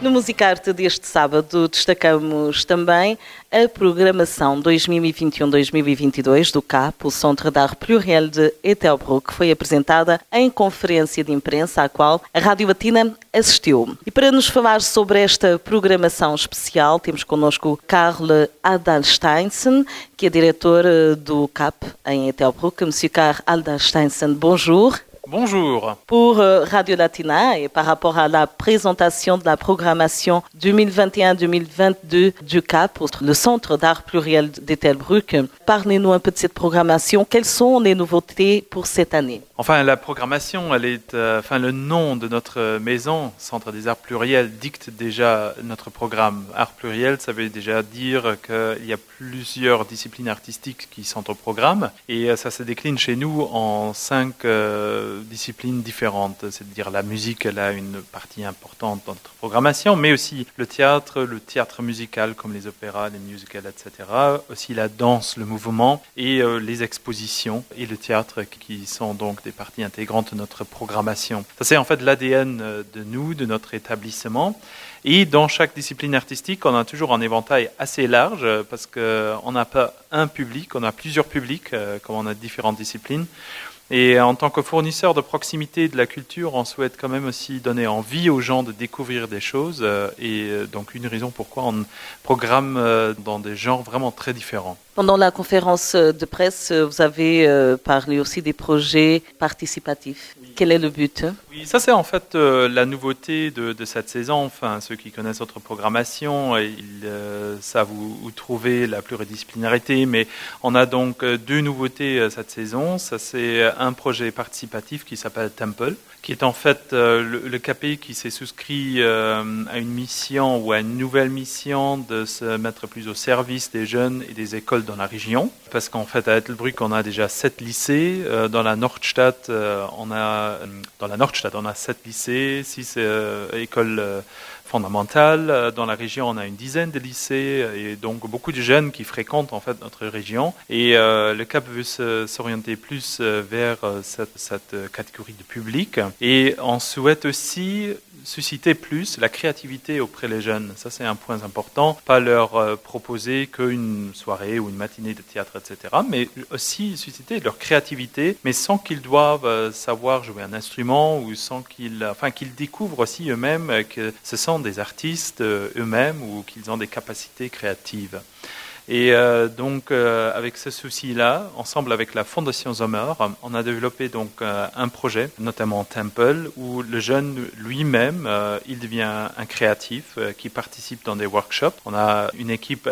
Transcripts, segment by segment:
No Musicarte deste sábado destacamos também a programação 2021-2022 do CAP, o Centre d'Art Pluriel de Etelbruck, que foi apresentada em conferência de imprensa à qual a Rádio Latina assistiu. E para nos falar sobre esta programação especial, temos connosco Karl Adalsteinsen, que é diretor do CAP em Etelbruck. Monsieur Karl Adalsteinsen, bonjour. Bonjour. Pour euh, Radio Latina et par rapport à la présentation de la programmation 2021-2022 du CAP, le Centre d'art pluriel d'Etelbruck, parlez-nous un peu de cette programmation. Quelles sont les nouveautés pour cette année? Enfin, la programmation, elle est, euh, enfin, le nom de notre maison, Centre des Arts Pluriels, dicte déjà notre programme. Art pluriel, ça veut déjà dire qu'il y a plusieurs disciplines artistiques qui sont au programme, et euh, ça se décline chez nous en cinq euh, disciplines différentes. C'est-à-dire la musique, elle a une partie importante dans notre programmation, mais aussi le théâtre, le théâtre musical comme les opéras, les musicals, etc. Aussi la danse, le mouvement et euh, les expositions et le théâtre qui sont donc des parties intégrantes de notre programmation. Ça c'est en fait l'ADN de nous, de notre établissement. Et dans chaque discipline artistique, on a toujours un éventail assez large parce qu'on n'a pas un public, on a plusieurs publics, comme on a différentes disciplines. Et en tant que fournisseur de proximité de la culture, on souhaite quand même aussi donner envie aux gens de découvrir des choses. Et donc une raison pourquoi on programme dans des genres vraiment très différents. Pendant la conférence de presse, vous avez parlé aussi des projets participatifs. Quel est le but? Oui, ça c'est en fait euh, la nouveauté de, cette saison. Enfin, ceux qui connaissent notre programmation, ils euh, savent où, où, trouver la pluridisciplinarité. Mais on a donc deux nouveautés cette saison. Ça c'est un projet participatif qui s'appelle Temple, qui est en fait euh, le, le, qui s'est souscrit à une mission ou à une nouvelle mission de se mettre plus au service des jeunes et des écoles dans la région. Parce qu'en fait à Ettelbruck, on a déjà sept lycées. dans la Nordstadt, on a dans la Nordstadt, on a sept lycées, six euh, écoles euh, fondamentales. Dans la région, on a une dizaine de lycées et donc beaucoup de jeunes qui fréquentent en fait notre région. Et euh, le CAP veut s'orienter plus vers cette, catégorie de public. Et on souhaite aussi susciter plus la créativité auprès des jeunes. Ça, c'est un point important. Pas leur euh, proposer qu'une soirée ou une matinée de théâtre, etc., mais aussi susciter leur créativité, mais sans qu'ils doivent euh, savoir jouer un instrument ou sans qu'ils, enfin, qu'ils découvrent aussi eux-mêmes que ce sont des artistes euh, eux-mêmes ou qu'ils ont des capacités créatives. Et euh, donc, euh, avec ce souci-là, ensemble avec la Fondation Sommer, on a développé donc euh, un projet, notamment Temple, où le jeune lui-même, il devient un créatif qui participe dans des workshops. On a une équipe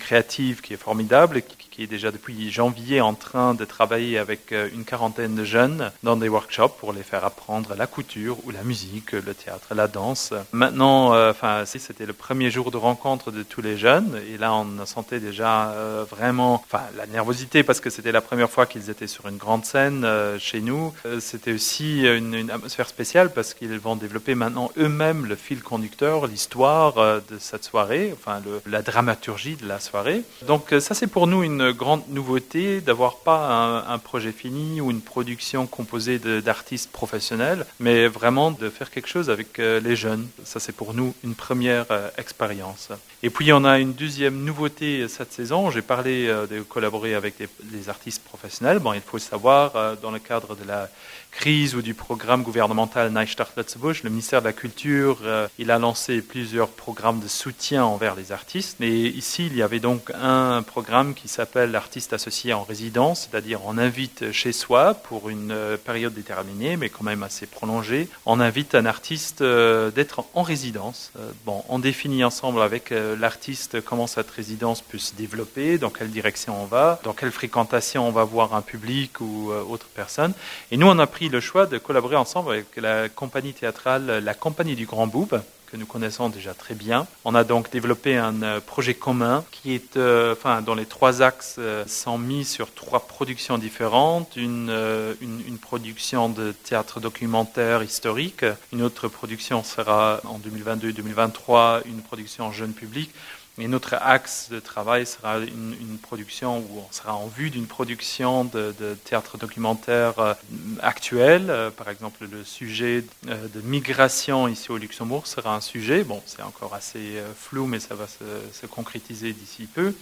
créative qui est formidable, qui, qui est déjà depuis janvier en train de travailler avec une quarantaine de jeunes dans des workshops pour les faire apprendre la couture ou la musique, le théâtre, la danse. Maintenant, enfin, c'était le premier jour de rencontre de tous les jeunes, et là, on sentait déjà euh, vraiment, enfin la nervosité parce que c'était la première fois qu'ils étaient sur une grande scène euh, chez nous. Euh, c'était aussi une, atmosphère spéciale parce qu'ils vont développer maintenant eux-mêmes le fil conducteur, l'histoire de cette soirée, enfin la dramaturgie de la soirée. Donc ça c'est pour nous une grande nouveauté d'avoir pas un, projet fini ou une production composée d'artistes professionnels, mais vraiment de faire quelque chose avec les jeunes. Ça c'est pour nous une première expérience. Et puis on a une deuxième nouveauté cette saison. J'ai parlé euh, de collaborer avec des, artistes professionnels. Bon, il faut savoir, euh, dans le cadre de la crise ou du programme gouvernemental Neustart Lutzebusch, le ministère de la Culture, euh, il a lancé plusieurs programmes de soutien envers les artistes. Et ici, il y avait donc un programme qui s'appelle l'artiste associé en résidence, c'est-à-dire on invite chez soi pour une euh, période déterminée, mais quand même assez prolongée, on invite un artiste euh, d'être en résidence. Bon, on définit ensemble avec l'artiste comment cette résidence peut se développer, dans quelle direction on va, dans quelle fréquentation on va voir un public ou autre personne. Et nous, on a pris le choix de collaborer ensemble avec la compagnie théâtrale La Compagnie du Grand Boub, que nous connaissons déjà très bien. On a donc développé un projet commun qui est, enfin, dont les trois axes sont mis sur trois productions différentes. Une, une, une production de théâtre documentaire historique, une autre production sera en 2022-2023 une production jeune public. Et notre axe de travail sera une, production où on sera en vue d'une production de, théâtre documentaire euh, actuel. Euh, par exemple, le sujet euh, de migration ici au Luxembourg sera un sujet. Bon, c'est encore assez flou, mais ça va se concrétiser d'ici peu.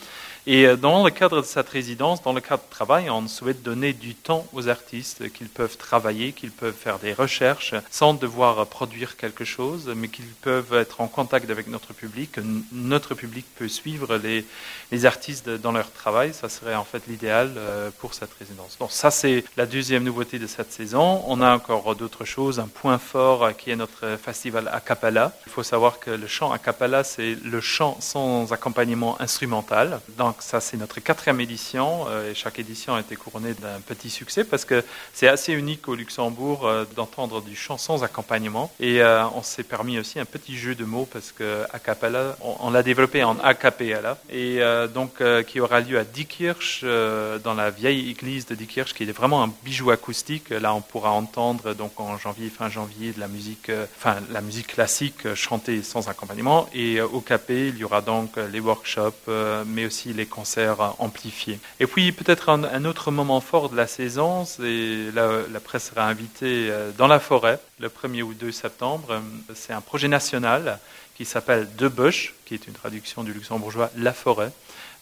Et dans le cadre de cette résidence, dans le cadre de travail, on souhaite donner du temps aux artistes, qu'ils peuvent travailler, qu'ils peuvent faire des recherches sans devoir produire quelque chose, mais qu'ils peuvent être en contact avec notre public, notre public peut suivre les, artistes dans leur travail. Ça serait en fait l'idéal euh, pour cette résidence. Donc ça, c'est la deuxième nouveauté de cette saison. On a encore d'autres choses. Un point fort euh, qui est notre festival a cappella. Il faut savoir que le chant a cappella, c'est le chant sans accompagnement instrumental. Donc ça, c'est notre quatrième édition euh, et chaque édition a été couronnée d'un petit succès parce que c'est assez unique au Luxembourg d'entendre du chant sans accompagnement. Et on s'est permis aussi un petit jeu de mots parce que a cappella, on, l'a développé en a cappella et donc qui aura lieu à Diekirch dans la vieille église de Diekirch qui est vraiment un bijou acoustique. Là, on pourra entendre donc en janvier, fin janvier, de la musique, enfin la musique classique chantée sans accompagnement. Et au Capé, il y aura donc les workshops, mais aussi les concerts amplifiés. Et puis peut-être un, autre moment fort de la saison, c'est la, la presse sera invitée euh, dans la forêt le 1er ou 2 septembre. C'est un projet national qui s'appelle De Bush, qui est une traduction du luxembourgeois La Forêt.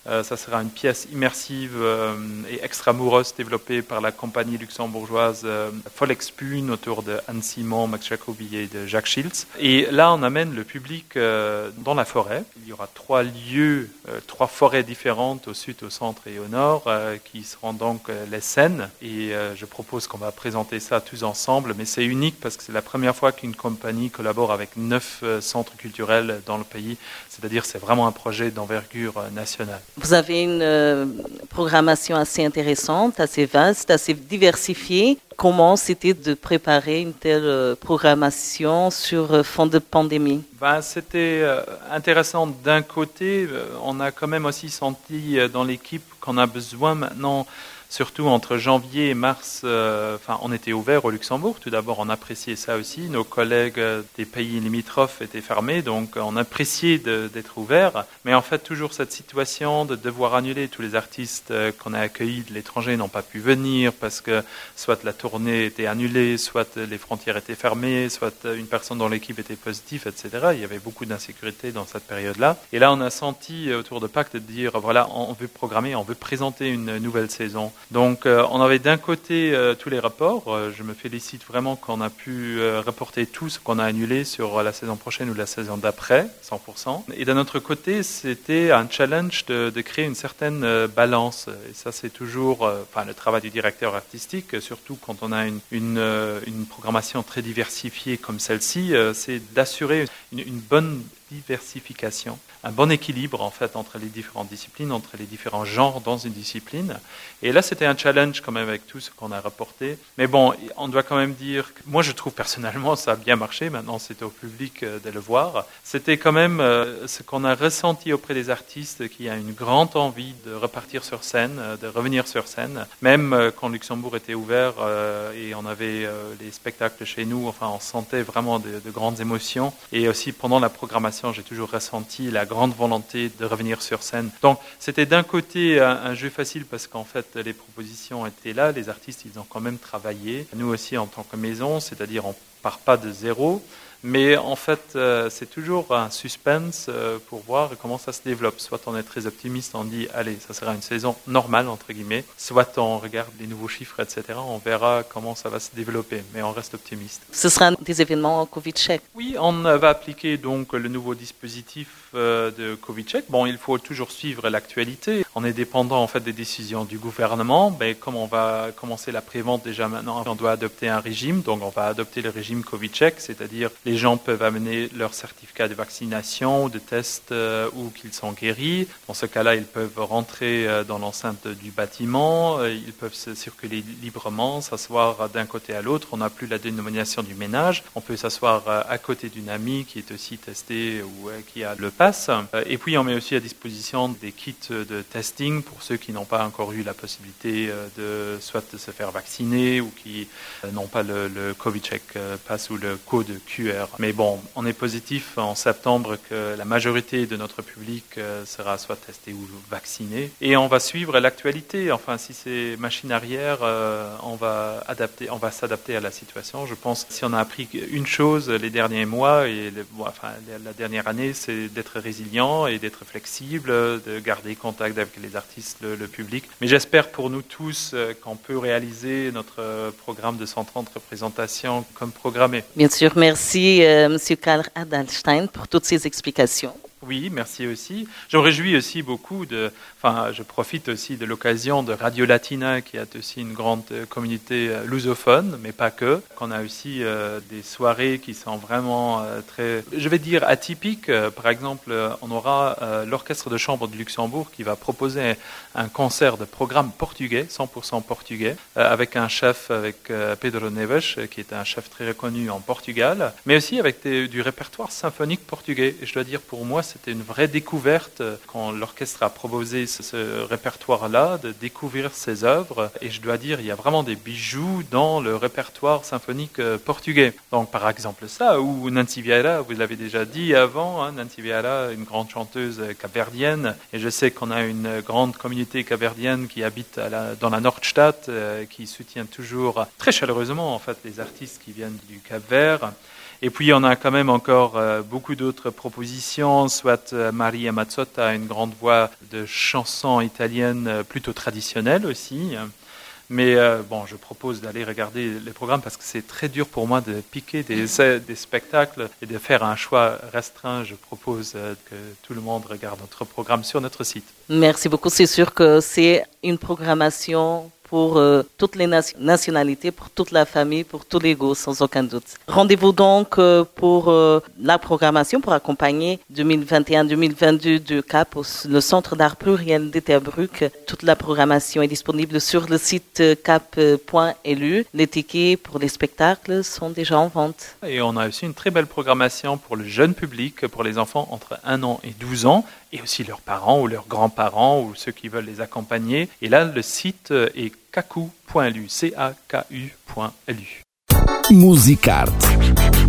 Euh, ça sera une pièce immersive euh, et extramuros développée par la compagnie luxembourgeoise euh, Folexpune autour de Anne Simon, Max Jacobi et de Jacques Schiltz. Et là, on amène le public dans la forêt. Il y aura trois lieux, trois forêts différentes au sud, au centre et au nord, qui seront donc les scènes. Et je propose qu'on va présenter ça tous ensemble. Mais c'est unique parce que c'est la première fois qu'une compagnie collabore avec neuf centres culturels dans le pays. C'est-à-dire, c'est vraiment un projet d'envergure nationale. Vous avez une euh, programmation assez intéressante, assez vaste, assez diversifiée. Comment c'était de préparer une telle euh, programmation sur euh, fond de pandémie? Ben, C'était intéressant d'un côté. On a quand même aussi senti dans l'équipe qu'on a besoin maintenant surtout entre janvier et mars, euh, enfin, on était ouvert au Luxembourg. Tout d'abord, on appréciait ça aussi. Nos collègues des pays limitrophes étaient fermés, donc on appréciait d'être ouvert. Mais en fait, toujours cette situation de devoir annuler tous les artistes euh, qu'on a accueillis de l'étranger n'ont pas pu venir parce que soit la tournée était annulée, soit les frontières étaient fermées, soit une personne dans l'équipe était positive, etc. Il y avait beaucoup d'insécurité dans cette période-là. Et là, on a senti autour de Pâques de dire, voilà, on veut programmer, on veut présenter une nouvelle saison donc euh, on avait d'un côté euh, tous les rapports. Euh, je me félicite vraiment qu'on a pu reporter tout ce qu'on a annulé sur la saison prochaine ou la saison d'après, 100%. Et d'un autre côté, c'était un challenge de, créer une certaine balance. Et ça, c'est toujours enfin, le travail du directeur artistique, surtout quand on a une, une, programmation très diversifiée comme celle-ci, c'est d'assurer une bonne diversification, un bon équilibre en fait entre les différentes disciplines, entre les différents genres dans une discipline. Et là, c'était un challenge quand même avec tout ce qu'on a rapporté. Mais bon, on doit quand même dire, que, moi je trouve personnellement ça a bien marché. Maintenant, c'est au public euh, de le voir. C'était quand même euh, ce qu'on a ressenti auprès des artistes, qui a une grande envie de repartir sur scène, euh, de revenir sur scène, même quand Luxembourg était ouvert et on avait les spectacles chez nous. Enfin, on sentait vraiment de grandes émotions. Et aussi pendant la programmation j'ai toujours ressenti la grande volonté de revenir sur scène. Donc, c'était d'un côté un, jeu facile parce qu'en fait, les propositions étaient là, les artistes, ils ont quand même travaillé. Nous aussi, en tant que maison, c'est-à-dire on part pas de zéro. Mais en fait, euh, c'est toujours un suspense euh, pour voir comment ça se développe. Soit on est très optimiste, on dit, allez, ça sera une saison normale, entre guillemets. Soit on regarde les nouveaux chiffres, etc. On verra comment ça va se développer. Mais on reste optimiste. Ce sera des événements Covid-check Oui, on va appliquer donc le nouveau dispositif de Covid-check. Bon, il faut toujours suivre l'actualité. On est dépendant en fait des décisions du gouvernement. Mais comme on va commencer la prévente déjà maintenant, on doit adopter un régime. Donc on va adopter le régime Covid-check, c'est-à-dire les gens peuvent amener leur certificat de vaccination, de test ou qu'ils sont guéris. Dans ce cas-là, ils peuvent rentrer dans l'enceinte du bâtiment, ils peuvent circuler librement, s'asseoir d'un côté à l'autre. On n'a plus la dénomination du ménage. On peut s'asseoir à côté d'une amie qui est aussi testée ou qui a le pass. Et puis, on met aussi à disposition des kits de testing pour ceux qui n'ont pas encore eu la possibilité de soit se faire vacciner ou qui n'ont pas le, le Covid-Check Pass ou le code QR. Mais bon, on est positif en septembre que la majorité de notre public sera soit testé ou vacciné. Et on va suivre l'actualité. Enfin, si c'est machine arrière, on va adapter, on va s'adapter à la situation. Je pense si on a appris une chose les derniers mois et enfin, la dernière année, c'est d'être résilient et d'être flexible, de garder contact avec les artistes, le, public. Mais j'espère pour nous tous qu'on peut réaliser notre programme de 130 représentations comme programmé. Bien sûr, merci euh, Monsieur Karl Adalstein pour toutes ces explications. Oui, merci aussi. Je me réjouis aussi beaucoup de, enfin, je profite aussi de l'occasion de Radio Latina, qui a aussi une grande communauté euh, lusophone, mais pas que. Qu'on a aussi euh, des soirées qui sont vraiment euh, très, je vais dire atypiques. Par exemple, on aura l'orchestre de chambre de Luxembourg qui va proposer un concert de programme portugais, 100% portugais, avec un chef, avec Pedro Neves, qui est un chef très reconnu en Portugal, mais aussi avec du répertoire symphonique portugais. Et je dois dire, pour moi, c'était une vraie découverte quand l'orchestre a proposé ce, répertoire-là, de découvrir ses œuvres. Et je dois dire, il y a vraiment des bijoux dans le répertoire symphonique euh, portugais. Donc, par exemple, ça, ou Nancy Vieira, vous l'avez déjà dit avant, hein, Nancy Vieira, une grande chanteuse capverdienne. Et je sais qu'on a une grande communauté capverdienne qui habite dans la Nordstadt, euh, qui soutient toujours très chaleureusement, en fait, les artistes qui viennent du Cap-Vert. Et puis on a quand même encore euh, beaucoup d'autres propositions, soit euh, Maria Mazzotta, une grande voix de chansons italiennes euh, plutôt traditionnelles aussi. Mais bon, je propose d'aller regarder les programmes parce que c'est très dur pour moi de piquer des, des, spectacles et de faire un choix restreint. Je propose que tout le monde regarde notre programme sur notre site. Merci beaucoup. C'est sûr que c'est une programmation pour euh, toutes les nationalités, pour toute la famille, pour tous les goûts, sans aucun doute. Rendez-vous donc euh, pour euh, la programmation pour accompagner 2021-2022 du CAP, le Centre d'art pluriel d'Eterbruck. Toute la programmation est disponible sur le site cap.lu. Les tickets pour les spectacles sont déjà en vente. Et on a aussi une très belle programmation pour le jeune public, pour les enfants entre 1 an et 12 ans, et aussi leurs parents ou leurs grands-parents ou ceux qui veulent les accompagner. Et là, le site est kaku.lu, c a k u.lu. Musicarte.